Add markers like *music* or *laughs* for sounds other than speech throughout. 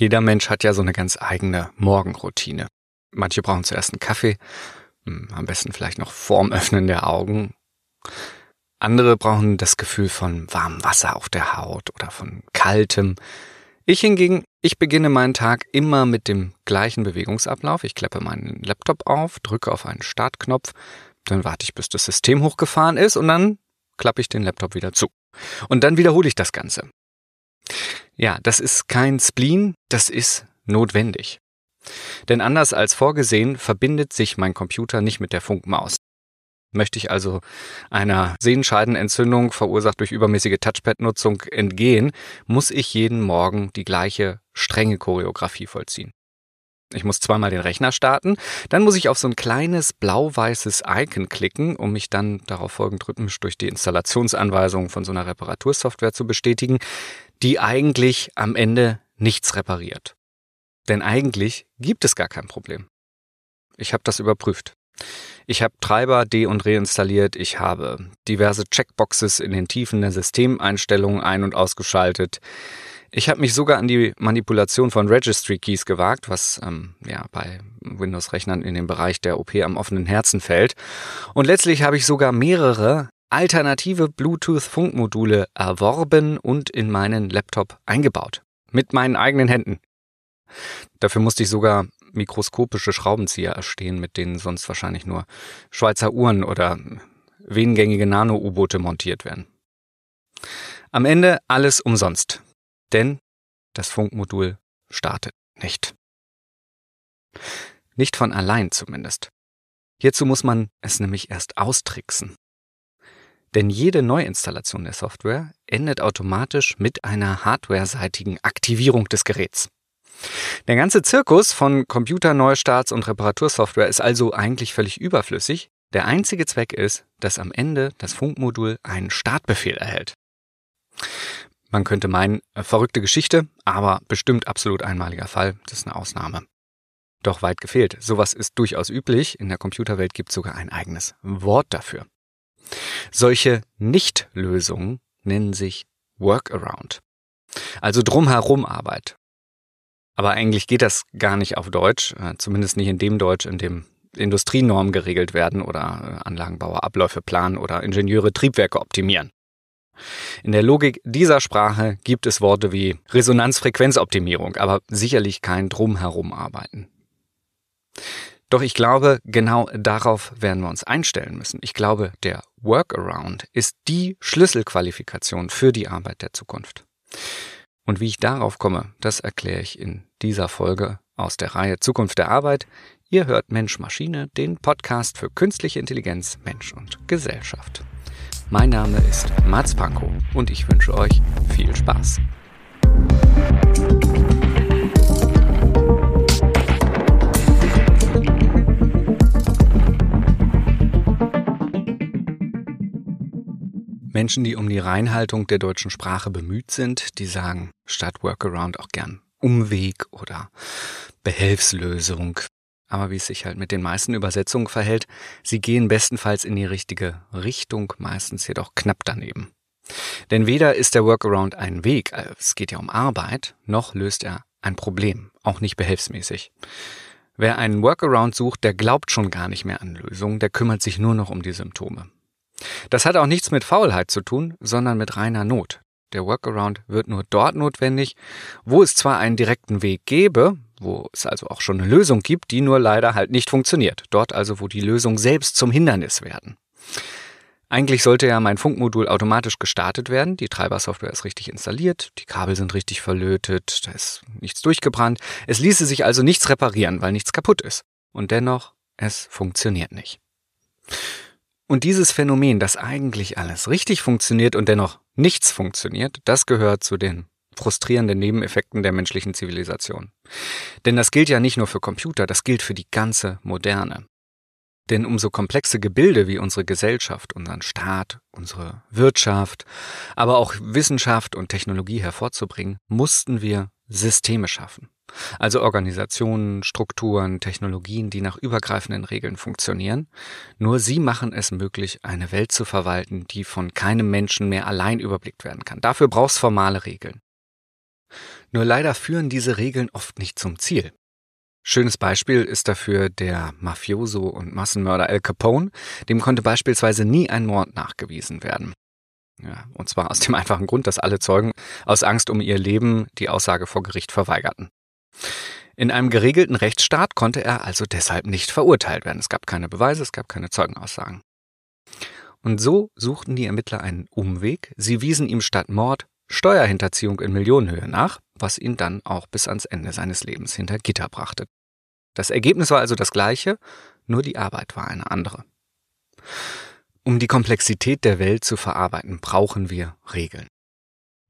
Jeder Mensch hat ja so eine ganz eigene Morgenroutine. Manche brauchen zuerst einen Kaffee, hm, am besten vielleicht noch vorm *laughs* Öffnen der Augen. Andere brauchen das Gefühl von warmem Wasser auf der Haut oder von kaltem. Ich hingegen, ich beginne meinen Tag immer mit dem gleichen Bewegungsablauf. Ich klappe meinen Laptop auf, drücke auf einen Startknopf, dann warte ich, bis das System hochgefahren ist und dann klappe ich den Laptop wieder zu. Und dann wiederhole ich das Ganze. Ja, das ist kein Spleen, das ist notwendig. Denn anders als vorgesehen verbindet sich mein Computer nicht mit der Funkmaus. Möchte ich also einer Sehenscheidenentzündung verursacht durch übermäßige Touchpad-Nutzung entgehen, muss ich jeden Morgen die gleiche strenge Choreografie vollziehen. Ich muss zweimal den Rechner starten, dann muss ich auf so ein kleines blau-weißes Icon klicken, um mich dann darauf folgend rhythmisch durch die Installationsanweisungen von so einer Reparatursoftware zu bestätigen die eigentlich am Ende nichts repariert. Denn eigentlich gibt es gar kein Problem. Ich habe das überprüft. Ich habe Treiber de- und reinstalliert, ich habe diverse Checkboxes in den Tiefen der Systemeinstellungen ein- und ausgeschaltet. Ich habe mich sogar an die Manipulation von Registry Keys gewagt, was ähm, ja bei Windows-Rechnern in den Bereich der OP am offenen Herzen fällt. Und letztlich habe ich sogar mehrere alternative Bluetooth-Funkmodule erworben und in meinen Laptop eingebaut. Mit meinen eigenen Händen. Dafür musste ich sogar mikroskopische Schraubenzieher erstehen, mit denen sonst wahrscheinlich nur Schweizer Uhren oder wenengängige Nano-U-Boote montiert werden. Am Ende alles umsonst. Denn das Funkmodul startet nicht. Nicht von allein zumindest. Hierzu muss man es nämlich erst austricksen. Denn jede Neuinstallation der Software endet automatisch mit einer hardwareseitigen Aktivierung des Geräts. Der ganze Zirkus von Computerneustarts und Reparatursoftware ist also eigentlich völlig überflüssig. Der einzige Zweck ist, dass am Ende das Funkmodul einen Startbefehl erhält. Man könnte meinen, äh, verrückte Geschichte, aber bestimmt absolut einmaliger Fall. Das ist eine Ausnahme. Doch weit gefehlt. Sowas ist durchaus üblich. In der Computerwelt gibt es sogar ein eigenes Wort dafür. Solche Nichtlösungen nennen sich Workaround. Also drumherum Arbeit. Aber eigentlich geht das gar nicht auf Deutsch, äh, zumindest nicht in dem Deutsch, in dem Industrienormen geregelt werden oder äh, Anlagenbauer Abläufe planen oder Ingenieure Triebwerke optimieren. In der Logik dieser Sprache gibt es Worte wie Resonanzfrequenzoptimierung, aber sicherlich kein Drumherum arbeiten. Doch ich glaube, genau darauf werden wir uns einstellen müssen. Ich glaube, der Workaround ist die Schlüsselqualifikation für die Arbeit der Zukunft. Und wie ich darauf komme, das erkläre ich in dieser Folge aus der Reihe Zukunft der Arbeit. Ihr hört Mensch Maschine, den Podcast für künstliche Intelligenz, Mensch und Gesellschaft. Mein Name ist Mats Pankow und ich wünsche euch viel Spaß. Menschen, die um die Reinhaltung der deutschen Sprache bemüht sind, die sagen statt Workaround auch gern Umweg oder Behelfslösung. Aber wie es sich halt mit den meisten Übersetzungen verhält, sie gehen bestenfalls in die richtige Richtung, meistens jedoch knapp daneben. Denn weder ist der Workaround ein Weg, äh, es geht ja um Arbeit, noch löst er ein Problem, auch nicht behelfsmäßig. Wer einen Workaround sucht, der glaubt schon gar nicht mehr an Lösungen, der kümmert sich nur noch um die Symptome. Das hat auch nichts mit Faulheit zu tun, sondern mit reiner Not. Der Workaround wird nur dort notwendig, wo es zwar einen direkten Weg gäbe, wo es also auch schon eine Lösung gibt, die nur leider halt nicht funktioniert. Dort also, wo die Lösung selbst zum Hindernis werden. Eigentlich sollte ja mein Funkmodul automatisch gestartet werden. Die Treibersoftware ist richtig installiert, die Kabel sind richtig verlötet, da ist nichts durchgebrannt. Es ließe sich also nichts reparieren, weil nichts kaputt ist. Und dennoch, es funktioniert nicht. Und dieses Phänomen, dass eigentlich alles richtig funktioniert und dennoch nichts funktioniert, das gehört zu den frustrierenden Nebeneffekten der menschlichen Zivilisation. Denn das gilt ja nicht nur für Computer, das gilt für die ganze Moderne. Denn um so komplexe Gebilde wie unsere Gesellschaft, unseren Staat, unsere Wirtschaft, aber auch Wissenschaft und Technologie hervorzubringen, mussten wir Systeme schaffen. Also Organisationen, Strukturen, Technologien, die nach übergreifenden Regeln funktionieren. Nur sie machen es möglich, eine Welt zu verwalten, die von keinem Menschen mehr allein überblickt werden kann. Dafür brauchst formale Regeln. Nur leider führen diese Regeln oft nicht zum Ziel. Schönes Beispiel ist dafür der Mafioso und Massenmörder Al Capone. Dem konnte beispielsweise nie ein Mord nachgewiesen werden. Ja, und zwar aus dem einfachen Grund, dass alle Zeugen aus Angst um ihr Leben die Aussage vor Gericht verweigerten. In einem geregelten Rechtsstaat konnte er also deshalb nicht verurteilt werden. Es gab keine Beweise, es gab keine Zeugenaussagen. Und so suchten die Ermittler einen Umweg. Sie wiesen ihm statt Mord Steuerhinterziehung in Millionenhöhe nach, was ihn dann auch bis ans Ende seines Lebens hinter Gitter brachte. Das Ergebnis war also das gleiche, nur die Arbeit war eine andere. Um die Komplexität der Welt zu verarbeiten, brauchen wir Regeln.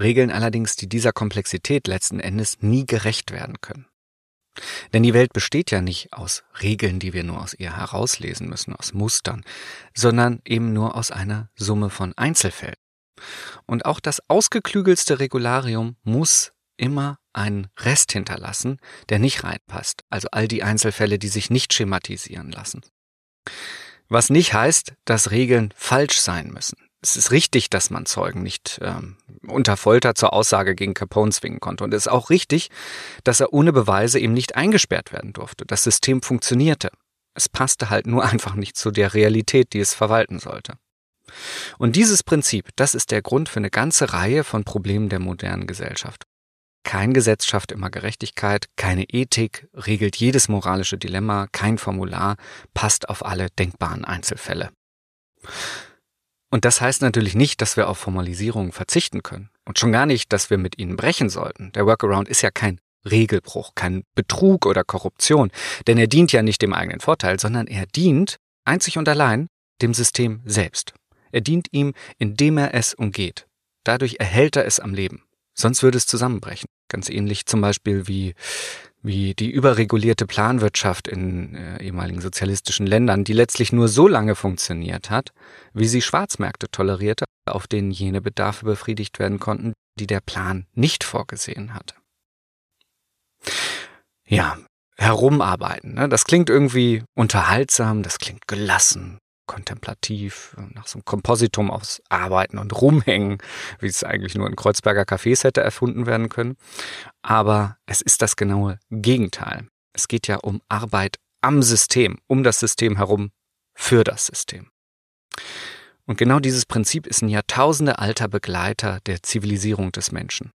Regeln allerdings, die dieser Komplexität letzten Endes nie gerecht werden können. Denn die Welt besteht ja nicht aus Regeln, die wir nur aus ihr herauslesen müssen, aus Mustern, sondern eben nur aus einer Summe von Einzelfällen. Und auch das ausgeklügelste Regularium muss immer einen Rest hinterlassen, der nicht reinpasst, also all die Einzelfälle, die sich nicht schematisieren lassen. Was nicht heißt, dass Regeln falsch sein müssen. Es ist richtig, dass man Zeugen nicht ähm, unter Folter zur Aussage gegen Capone zwingen konnte. Und es ist auch richtig, dass er ohne Beweise eben nicht eingesperrt werden durfte. Das System funktionierte. Es passte halt nur *laughs* einfach nicht zu der Realität, die es verwalten sollte. Und dieses Prinzip, das ist der Grund für eine ganze Reihe von Problemen der modernen Gesellschaft. Kein Gesetz schafft immer Gerechtigkeit, keine Ethik regelt jedes moralische Dilemma, kein Formular passt auf alle denkbaren Einzelfälle. Und das heißt natürlich nicht, dass wir auf Formalisierungen verzichten können. Und schon gar nicht, dass wir mit ihnen brechen sollten. Der Workaround ist ja kein Regelbruch, kein Betrug oder Korruption, denn er dient ja nicht dem eigenen Vorteil, sondern er dient einzig und allein dem System selbst. Er dient ihm, indem er es umgeht. Dadurch erhält er es am Leben. Sonst würde es zusammenbrechen. Ganz ähnlich zum Beispiel wie, wie die überregulierte Planwirtschaft in äh, ehemaligen sozialistischen Ländern, die letztlich nur so lange funktioniert hat, wie sie Schwarzmärkte tolerierte, auf denen jene Bedarfe befriedigt werden konnten, die der Plan nicht vorgesehen hatte. Ja, herumarbeiten. Ne? Das klingt irgendwie unterhaltsam, das klingt gelassen, kontemplativ, nach so einem Kompositum aus Arbeiten und Rumhängen, wie es eigentlich nur in Kreuzberger Cafés hätte erfunden werden können. Aber es ist das genaue Gegenteil. Es geht ja um Arbeit am System, um das System herum, für das System. Und genau dieses Prinzip ist ein Jahrtausende alter Begleiter der Zivilisierung des Menschen.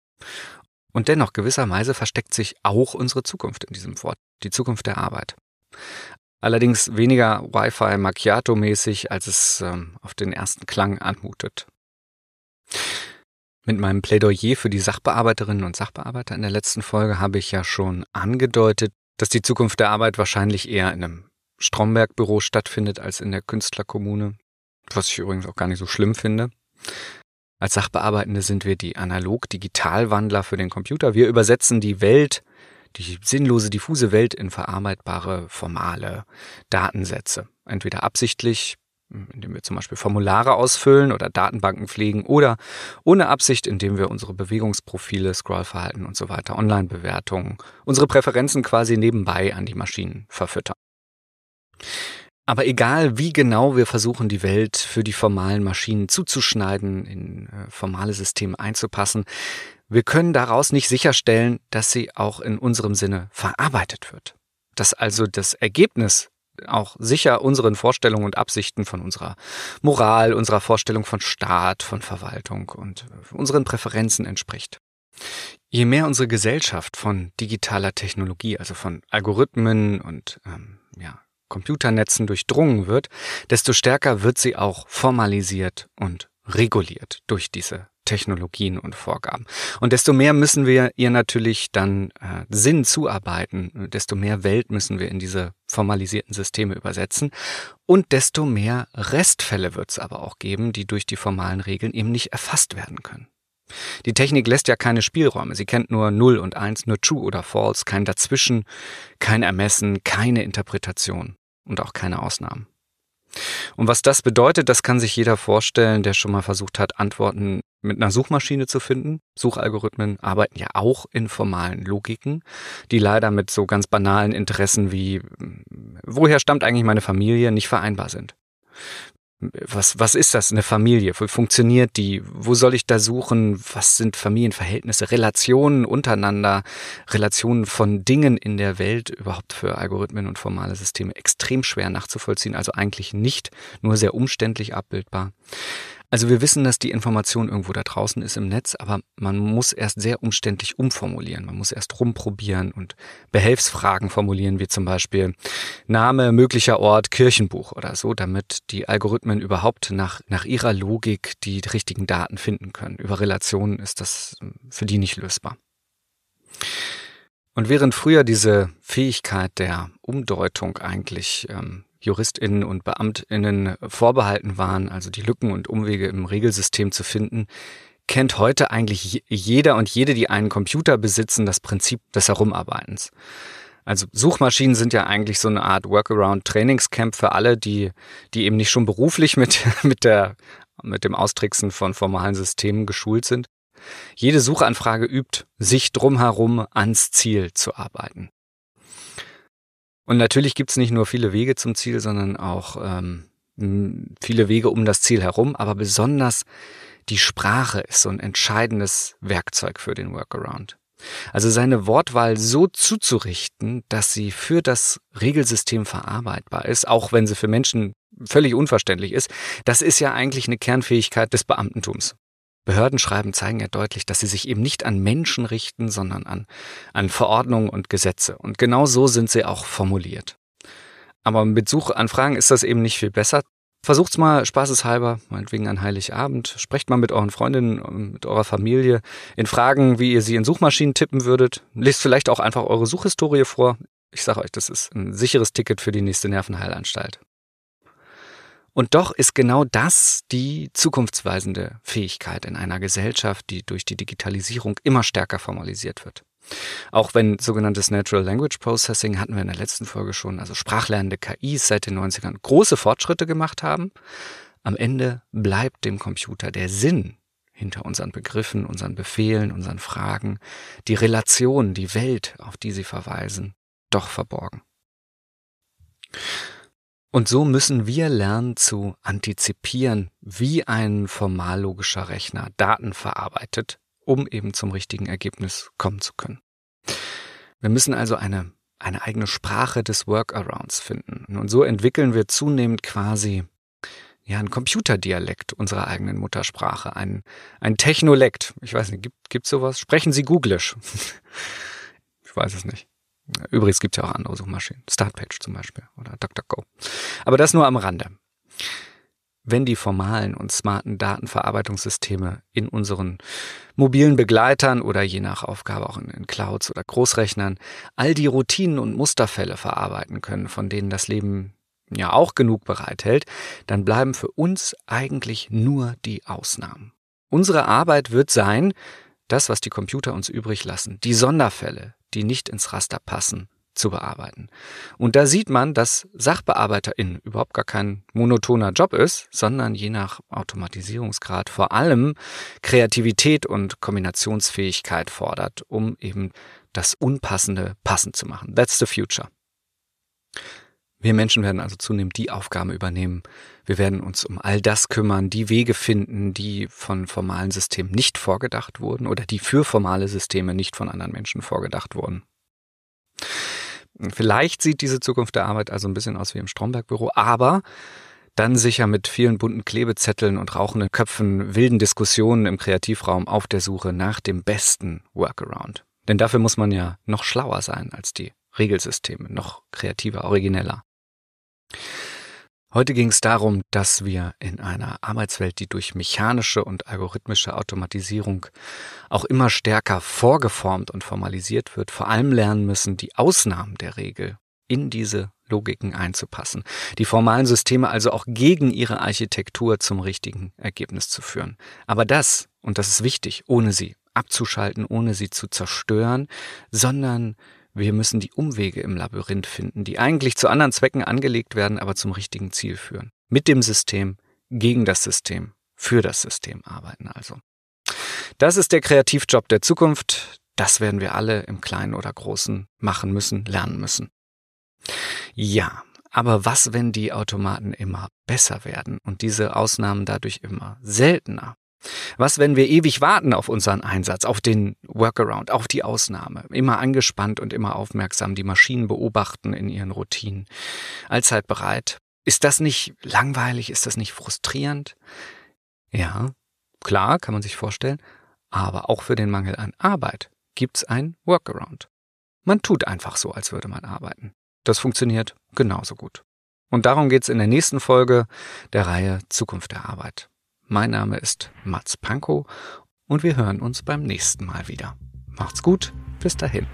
Und dennoch gewisserweise versteckt sich auch unsere Zukunft in diesem Wort, die Zukunft der Arbeit. Allerdings weniger Wi-Fi Macchiato-mäßig, als es ähm, auf den ersten Klang anmutet. Mit meinem Plädoyer für die Sachbearbeiterinnen und Sachbearbeiter in der letzten Folge habe ich ja schon angedeutet, dass die Zukunft der Arbeit wahrscheinlich eher in einem Stromberg-Büro stattfindet als in der Künstlerkommune, was ich übrigens auch gar nicht so schlimm finde. Als Sachbearbeitende sind wir die analog-digital-Wandler für den Computer. Wir übersetzen die Welt die sinnlose, diffuse Welt in verarbeitbare, formale Datensätze. Entweder absichtlich, indem wir zum Beispiel Formulare ausfüllen oder Datenbanken pflegen oder ohne Absicht, indem wir unsere Bewegungsprofile, Scrollverhalten und so weiter, Online-Bewertungen, unsere Präferenzen quasi nebenbei an die Maschinen verfüttern. Aber egal, wie genau wir versuchen, die Welt für die formalen Maschinen zuzuschneiden, in äh, formale Systeme einzupassen, wir können daraus nicht sicherstellen, dass sie auch in unserem Sinne verarbeitet wird. Dass also das Ergebnis auch sicher unseren Vorstellungen und Absichten von unserer Moral, unserer Vorstellung von Staat, von Verwaltung und unseren Präferenzen entspricht. Je mehr unsere Gesellschaft von digitaler Technologie, also von Algorithmen und ähm, ja, Computernetzen durchdrungen wird, desto stärker wird sie auch formalisiert und reguliert durch diese Technologien und Vorgaben. Und desto mehr müssen wir ihr natürlich dann äh, Sinn zuarbeiten, desto mehr Welt müssen wir in diese formalisierten Systeme übersetzen und desto mehr Restfälle wird es aber auch geben, die durch die formalen Regeln eben nicht erfasst werden können. Die Technik lässt ja keine Spielräume. Sie kennt nur 0 und 1, nur True oder False, kein Dazwischen, kein Ermessen, keine Interpretation und auch keine Ausnahmen. Und was das bedeutet, das kann sich jeder vorstellen, der schon mal versucht hat, Antworten mit einer Suchmaschine zu finden. Suchalgorithmen arbeiten ja auch in formalen Logiken, die leider mit so ganz banalen Interessen wie woher stammt eigentlich meine Familie nicht vereinbar sind. was, was ist das, eine Familie? Wie funktioniert die? Wo soll ich da suchen? Was sind Familienverhältnisse, Relationen untereinander, Relationen von Dingen in der Welt überhaupt für Algorithmen und formale Systeme extrem schwer nachzuvollziehen, also eigentlich nicht, nur sehr umständlich abbildbar. Also wir wissen, dass die Information irgendwo da draußen ist im Netz, aber man muss erst sehr umständlich umformulieren. Man muss erst rumprobieren und Behelfsfragen formulieren, wie zum Beispiel Name, möglicher Ort, Kirchenbuch oder so, damit die Algorithmen überhaupt nach, nach ihrer Logik die richtigen Daten finden können. Über Relationen ist das für die nicht lösbar. Und während früher diese Fähigkeit der Umdeutung eigentlich ähm, JuristInnen und BeamtInnen vorbehalten waren, also die Lücken und Umwege im Regelsystem zu finden, kennt heute eigentlich jeder und jede, die einen Computer besitzen, das Prinzip des Herumarbeitens. Also Suchmaschinen sind ja eigentlich so eine Art Workaround-Trainingscamp für alle, die, die eben nicht schon beruflich mit, *laughs* mit, der, mit dem Austricksen von formalen Systemen geschult sind. Jede Suchanfrage übt, sich drumherum ans Ziel zu arbeiten. Und natürlich gibt's nicht nur viele Wege zum Ziel, sondern auch ähm, viele Wege um das Ziel herum, aber besonders die Sprache ist so ein entscheidendes Werkzeug für den Workaround. Also seine Wortwahl so zuzurichten, dass sie für das Regelsystem verarbeitbar ist, auch wenn sie für Menschen völlig unverständlich ist, das ist ja eigentlich eine Kernfähigkeit des Beamtentums. Behördenschreiben zeigen ja deutlich, dass sie sich eben nicht an Menschen richten, sondern an, an Verordnungen und Gesetze. Und genau so sind sie auch formuliert. Aber mit Suchanfragen ist das eben nicht viel besser. Versucht's mal spaßeshalber, meinetwegen an Heiligabend. Sprecht mal mit euren Freundinnen, mit eurer Familie in Fragen, wie ihr sie in Suchmaschinen tippen würdet. Lest vielleicht auch einfach eure Suchhistorie vor. Ich sage euch, das ist ein sicheres Ticket für die nächste Nervenheilanstalt. Und doch ist genau das die zukunftsweisende Fähigkeit in einer Gesellschaft, die durch die Digitalisierung immer stärker formalisiert wird. Auch wenn sogenanntes Natural Language Processing hatten wir in der letzten Folge schon, also sprachlernende KIs seit den 90ern große Fortschritte gemacht haben, am Ende bleibt dem Computer der Sinn hinter unseren Begriffen, unseren Befehlen, unseren Fragen, die Relation, die Welt, auf die sie verweisen, doch verborgen. Und so müssen wir lernen zu antizipieren, wie ein formallogischer Rechner Daten verarbeitet, um eben zum richtigen Ergebnis kommen zu können. Wir müssen also eine, eine eigene Sprache des Workarounds finden. Und so entwickeln wir zunehmend quasi ja, ein Computerdialekt unserer eigenen Muttersprache, ein, ein Technolekt. Ich weiß nicht, gibt, gibt's sowas? Sprechen Sie Googlisch? *laughs* ich weiß es nicht. Übrigens gibt es ja auch andere Suchmaschinen. Startpage zum Beispiel oder DuckDuckGo. Aber das nur am Rande. Wenn die formalen und smarten Datenverarbeitungssysteme in unseren mobilen Begleitern oder je nach Aufgabe auch in, in Clouds oder Großrechnern all die Routinen und Musterfälle verarbeiten können, von denen das Leben ja auch genug bereithält, dann bleiben für uns eigentlich nur die Ausnahmen. Unsere Arbeit wird sein, das, was die Computer uns übrig lassen, die Sonderfälle, die nicht ins Raster passen, zu bearbeiten. Und da sieht man, dass SachbearbeiterInnen überhaupt gar kein monotoner Job ist, sondern je nach Automatisierungsgrad vor allem Kreativität und Kombinationsfähigkeit fordert, um eben das Unpassende passend zu machen. That's the future. Wir Menschen werden also zunehmend die Aufgaben übernehmen. Wir werden uns um all das kümmern, die Wege finden, die von formalen Systemen nicht vorgedacht wurden oder die für formale Systeme nicht von anderen Menschen vorgedacht wurden. Vielleicht sieht diese Zukunft der Arbeit also ein bisschen aus wie im Stromberg-Büro, aber dann sicher mit vielen bunten Klebezetteln und rauchenden Köpfen, wilden Diskussionen im Kreativraum auf der Suche nach dem besten Workaround. Denn dafür muss man ja noch schlauer sein als die Regelsysteme, noch kreativer, origineller. Heute ging es darum, dass wir in einer Arbeitswelt, die durch mechanische und algorithmische Automatisierung auch immer stärker vorgeformt und formalisiert wird, vor allem lernen müssen, die Ausnahmen der Regel in diese Logiken einzupassen, die formalen Systeme also auch gegen ihre Architektur zum richtigen Ergebnis zu führen. Aber das, und das ist wichtig, ohne sie abzuschalten, ohne sie zu zerstören, sondern wir müssen die Umwege im Labyrinth finden, die eigentlich zu anderen Zwecken angelegt werden, aber zum richtigen Ziel führen. Mit dem System, gegen das System, für das System arbeiten also. Das ist der Kreativjob der Zukunft. Das werden wir alle im Kleinen oder Großen machen müssen, lernen müssen. Ja, Aber was, wenn die Automaten immer besser werden und diese Ausnahmen dadurch immer seltener? Was, wenn wir ewig warten auf unseren Einsatz, auf den Workaround, auf die Ausnahme, immer angespannt und immer aufmerksam die Maschinen beobachten in ihren Routinen, allzeit bereit? Ist das nicht langweilig? Ist das nicht frustrierend? Ja, klar, kann man sich vorstellen, aber auch für den Mangel an Arbeit gibt's ein Workaround. Man tut einfach so, als würde man arbeiten. Das funktioniert genauso gut. Und darum geht's in der nächsten Folge der Reihe Zukunft der Arbeit. Mein Name ist Mats Pankow und wir hören uns beim nächsten Mal wieder. Macht's gut, bis dahin.